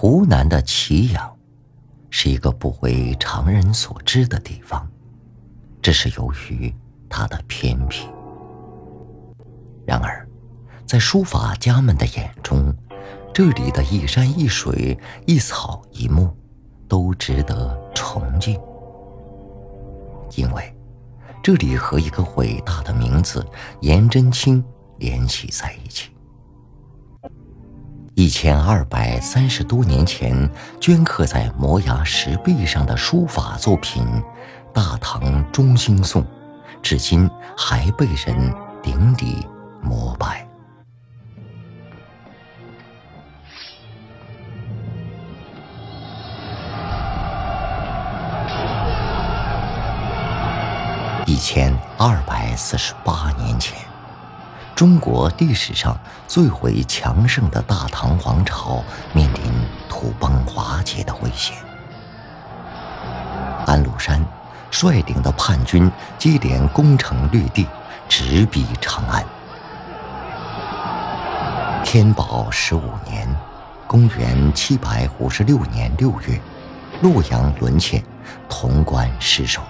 湖南的祁阳，是一个不为常人所知的地方，这是由于它的偏僻。然而，在书法家们的眼中，这里的一山一水、一草一木，都值得崇敬，因为这里和一个伟大的名字颜真卿联系在一起。一千二百三十多年前镌刻在摩崖石壁上的书法作品《大唐中兴颂》，至今还被人顶礼膜拜。一千二百四十八年前。中国历史上最为强盛的大唐王朝面临土崩瓦解的危险。安禄山率领的叛军接连攻城略地，直逼长安。天宝十五年（公元七百五十六年六月），洛阳沦陷，潼关失守。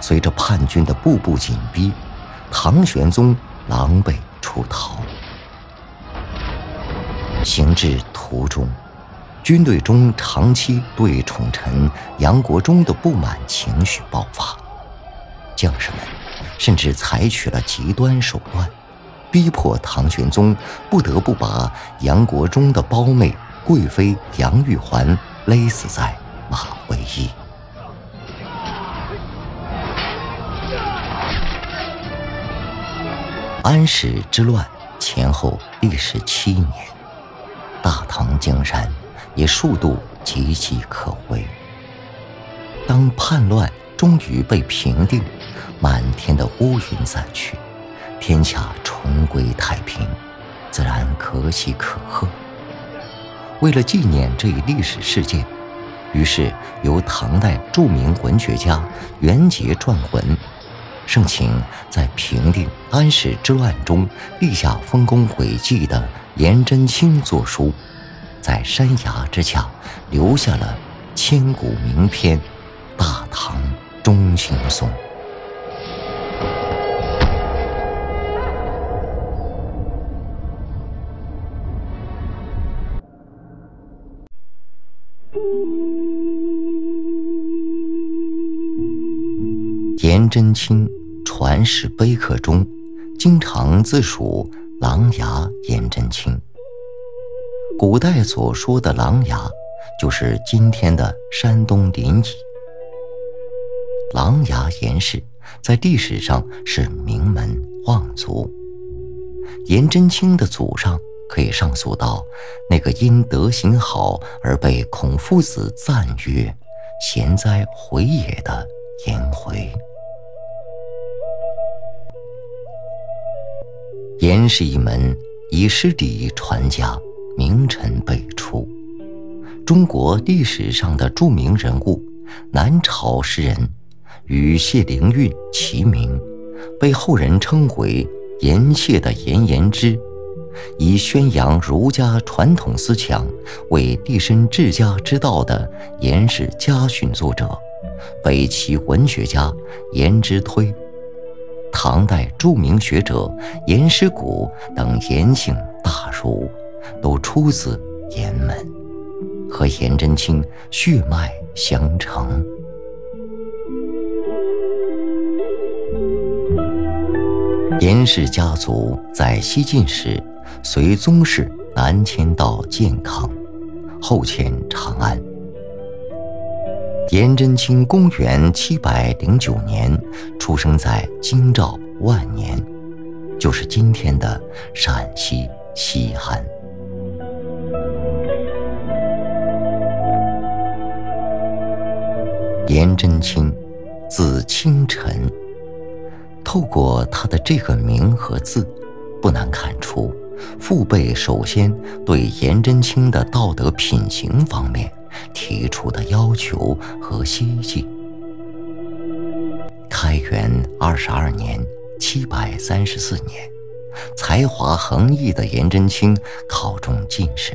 随着叛军的步步紧逼，唐玄宗。狼狈出逃，行至途中，军队中长期对宠臣杨国忠的不满情绪爆发，将士们甚至采取了极端手段，逼迫唐玄宗不得不把杨国忠的胞妹贵妃杨玉环勒死在马嵬驿。安史之乱前后历时七年，大唐江山也数度岌岌可危。当叛乱终于被平定，满天的乌云散去，天下重归太平，自然可喜可贺。为了纪念这一历史事件，于是由唐代著名文学家元节撰文。盛情在平定安史之乱中立下丰功伟绩的颜真卿作书，在山崖之下留下了千古名篇《大唐中兴颂》。颜真卿。传世碑刻中，经常自属琅琊颜真卿。古代所说的琅琊，就是今天的山东临沂。琅琊颜氏在历史上是名门望族，颜真卿的祖上可以上溯到那个因德行好而被孔夫子赞曰“贤哉，回也”的颜回。颜氏一门以诗礼传家，名臣辈出。中国历史上的著名人物，南朝诗人与谢灵运齐名，被后人称为“颜谢”的颜延之，以宣扬儒家传统思想为立身治家之道的颜氏家训作者，北齐文学家颜之推。唐代著名学者颜师古等颜姓大儒，都出自颜门，和颜真卿血脉相承。颜氏家族在西晋时随宗室南迁到建康，后迁长安。颜真卿公元七百零九年出生在京兆万年，就是今天的陕西西安。颜真卿，字清晨。透过他的这个名和字，不难看出，父辈首先对颜真卿的道德品行方面。提出的要求和希冀。开元二十二年（七百三十四年），才华横溢的颜真卿考中进士。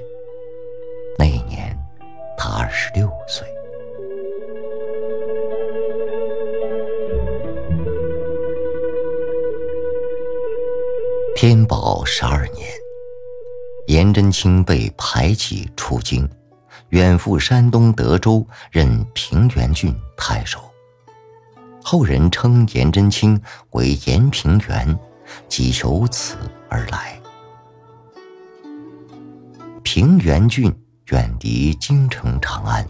那一年，他二十六岁。天宝十二年，颜真卿被排挤出京，远赴山东德州任平原郡太守。后人称颜真卿为颜平原，即由此而来。平原郡远离京城长安，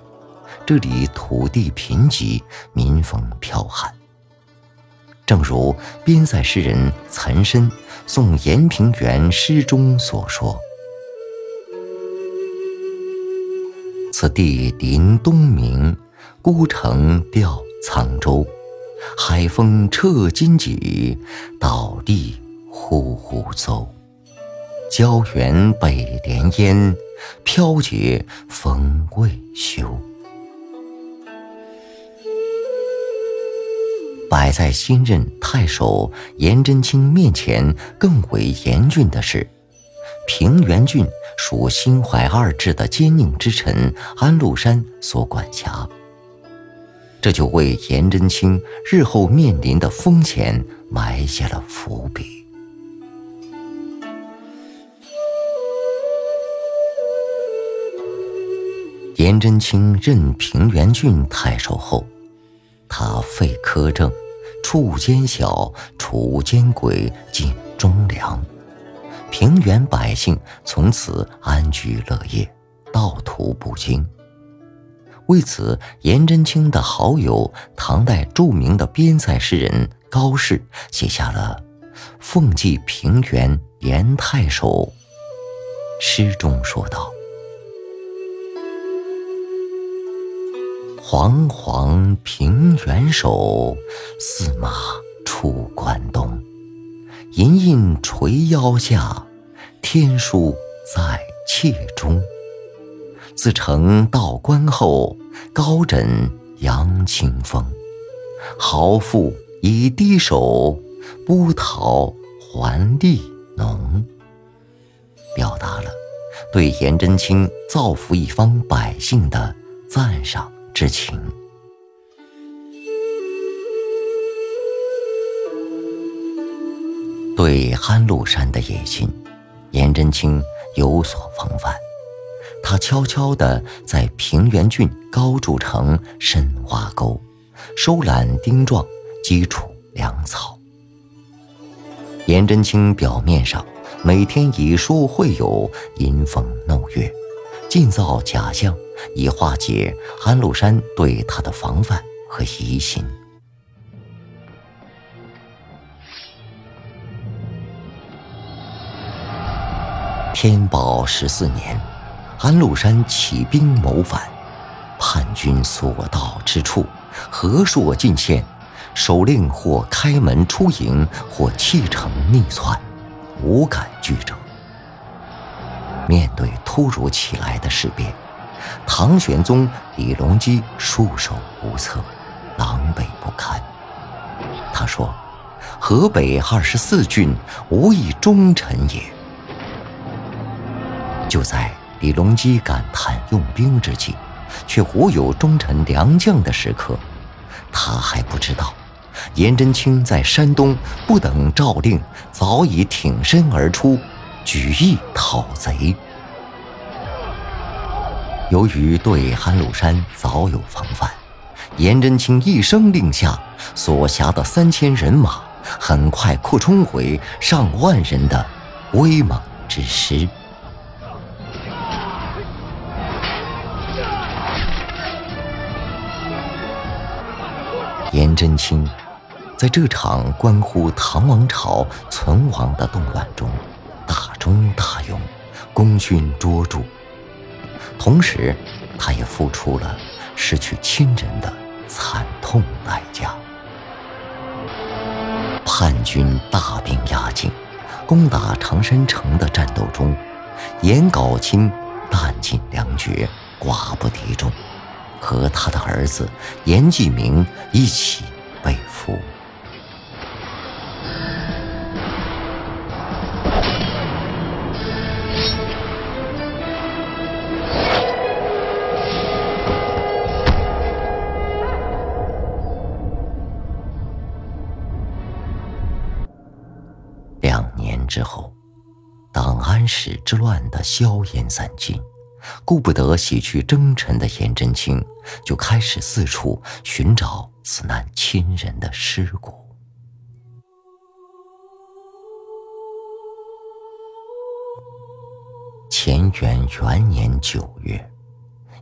这里土地贫瘠，民风剽悍。正如边塞诗人岑参送延平原诗中所说：“此地临东冥，孤城吊沧州。海风彻荆棘，倒地呼呼奏。郊原北连烟，飘绝风未休。”摆在新任太守颜真卿面前更为严峻的是，平原郡属心怀二志的奸佞之臣安禄山所管辖，这就为颜真卿日后面临的风险埋下了伏笔。颜真卿任平原郡太守后，他废苛政。处奸小，除奸鬼，尽忠良，平原百姓从此安居乐业，道途不惊。为此，颜真卿的好友唐代著名的边塞诗人高适写下了《奉祭平原颜太守》，诗中说道。煌煌平原首，驷马出关东。银印垂腰下，天书在切中。自成道观后，高枕扬清风。豪富以低首，不讨还力浓。表达了对颜真卿造福一方百姓的赞赏。之情，对安禄山的野心，颜真卿有所防范。他悄悄地在平原郡高筑城，深挖沟，收揽丁壮，基础粮草。颜真卿表面上每天以书会友，吟风弄月，尽造假象。以化解安禄山对他的防范和疑心。天宝十四年，安禄山起兵谋反，叛军所到之处，河朔尽现，首领或开门出营，或弃城逆窜，无敢拒者。面对突如其来的事变。唐玄宗李隆基束手无策，狼狈不堪。他说：“河北二十四郡，无一忠臣也。”就在李隆基感叹用兵之际，却无有忠臣良将的时刻，他还不知道，颜真卿在山东不等诏令，早已挺身而出，举义讨贼。由于对安禄山早有防范，颜真卿一声令下，所辖的三千人马很快扩充为上万人的威猛之师。颜真卿在这场关乎唐王朝存亡的动乱中，大忠大勇，功勋卓著。同时，他也付出了失去亲人的惨痛代价。叛军大兵压境，攻打长山城的战斗中，颜杲卿弹尽粮绝，寡不敌众，和他的儿子严继明一起被俘。两年之后档案室之乱的硝烟散尽。顾不得洗去征尘的颜真卿，就开始四处寻找此难亲人的尸骨。乾元元年九月，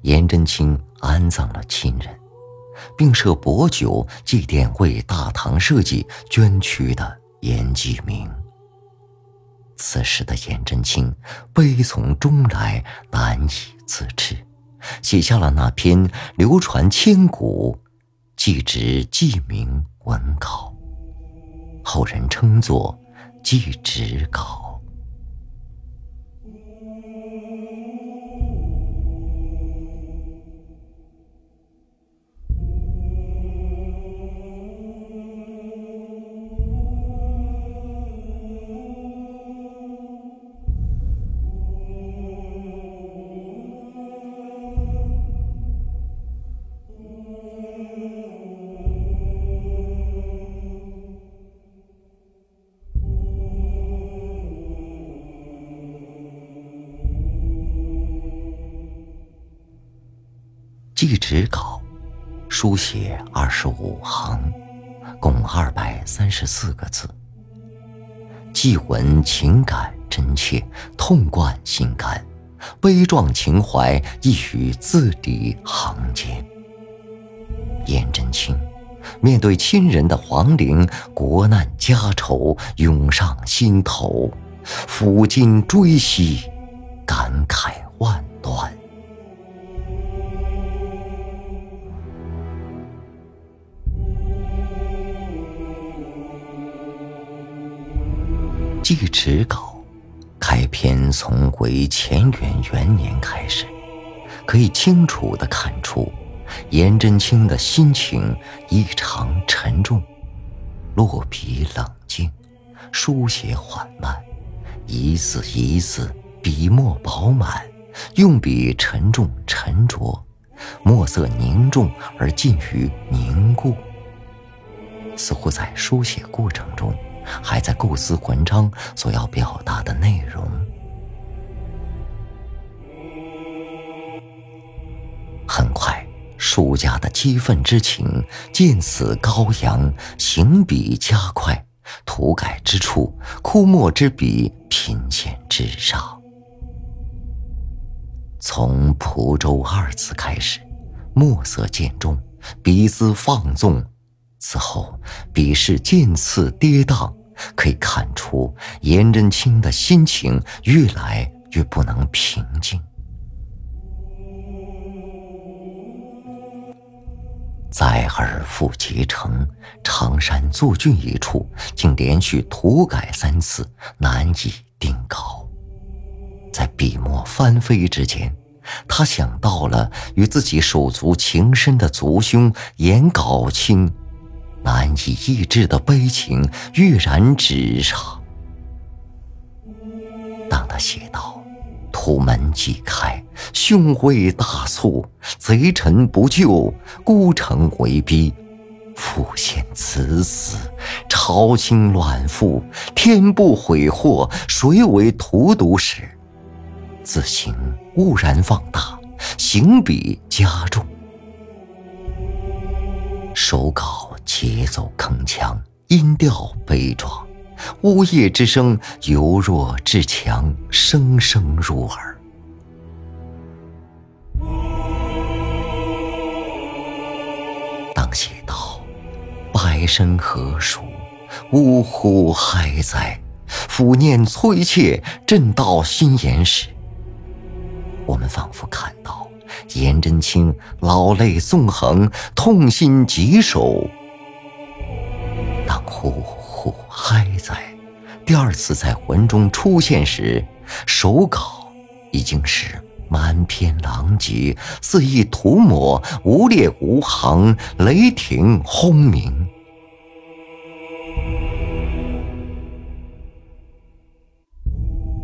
颜真卿安葬了亲人。并设薄酒祭奠为大唐社稷捐躯的颜继明。此时的颜真卿悲从中来，难以自持，写下了那篇流传千古《祭侄记名文稿》，后人称作《祭侄稿》。祭纸稿，书写二十五行，共二百三十四个字。祭文情感真切，痛贯心肝，悲壮情怀溢于字里行间。颜真卿面对亲人的亡灵，国难家仇涌上心头，抚今追昔，感慨万端。祭侄稿开篇从回乾元元年开始，可以清楚地看出，颜真卿的心情异常沉重，落笔冷静，书写缓慢，一字一字笔墨饱满，用笔沉重沉着，墨色凝重而近于凝固，似乎在书写过程中。还在构思文章所要表达的内容。很快，书家的激愤之情渐次高扬，行笔加快，涂改之处，枯墨之笔频现纸上。从“蒲州”二字开始，墨色渐重，笔丝放纵。此后，笔势渐次跌宕，可以看出颜真卿的心情越来越不能平静。在尔父结城常山作郡一处，竟连续涂改三次，难以定稿。在笔墨翻飞之间，他想到了与自己手足情深的族兄颜杲卿。难以抑制的悲情跃然纸上。当他写道：“土门既开，凶威大促，贼臣不救，孤城为逼，复现此死，朝清乱覆，天不悔祸，谁为荼毒时？”自行兀然放大，行笔加重，手稿。节奏铿锵，音调悲壮，呜咽之声由弱至强，声声入耳。当写道“百身何属，呜呼哀哉，抚念催切，震到心弦”时，我们仿佛看到颜真卿老泪纵横，痛心疾首。当“呼呼嗨在”第二次在魂中出现时，手稿已经是满篇狼藉，肆意涂抹，无列无行，雷霆轰鸣。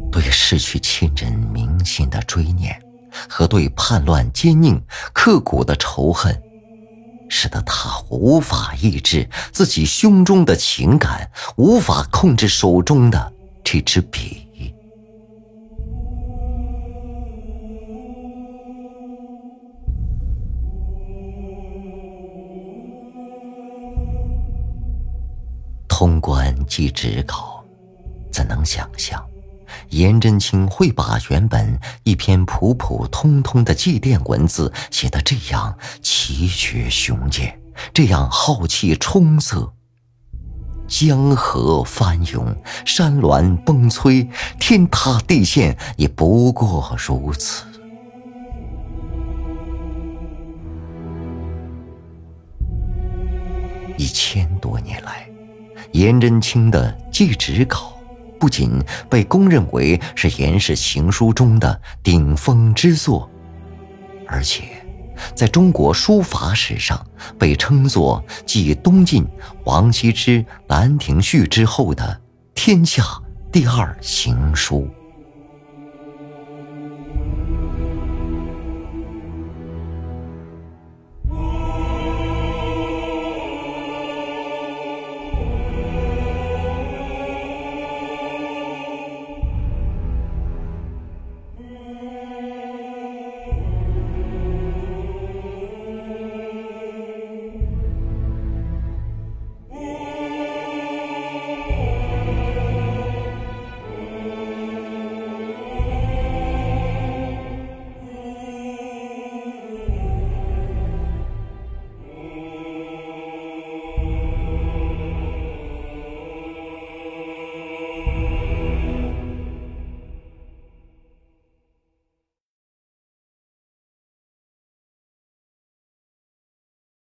对失去亲人铭心的追念，和对叛乱奸佞刻骨的仇恨。使得他无法抑制自己胸中的情感，无法控制手中的这支笔。通关寄纸稿，怎能想象，颜真卿会把原本一篇普普通通的祭奠文字写得这样奇绝雄健，这样浩气冲塞。江河翻涌，山峦崩摧，天塌地陷，也不过如此。一千多年来。颜真卿的祭纸稿，不仅被公认为是颜氏行书中的顶峰之作，而且在中国书法史上被称作继东晋王羲之《兰亭序》之后的天下第二行书。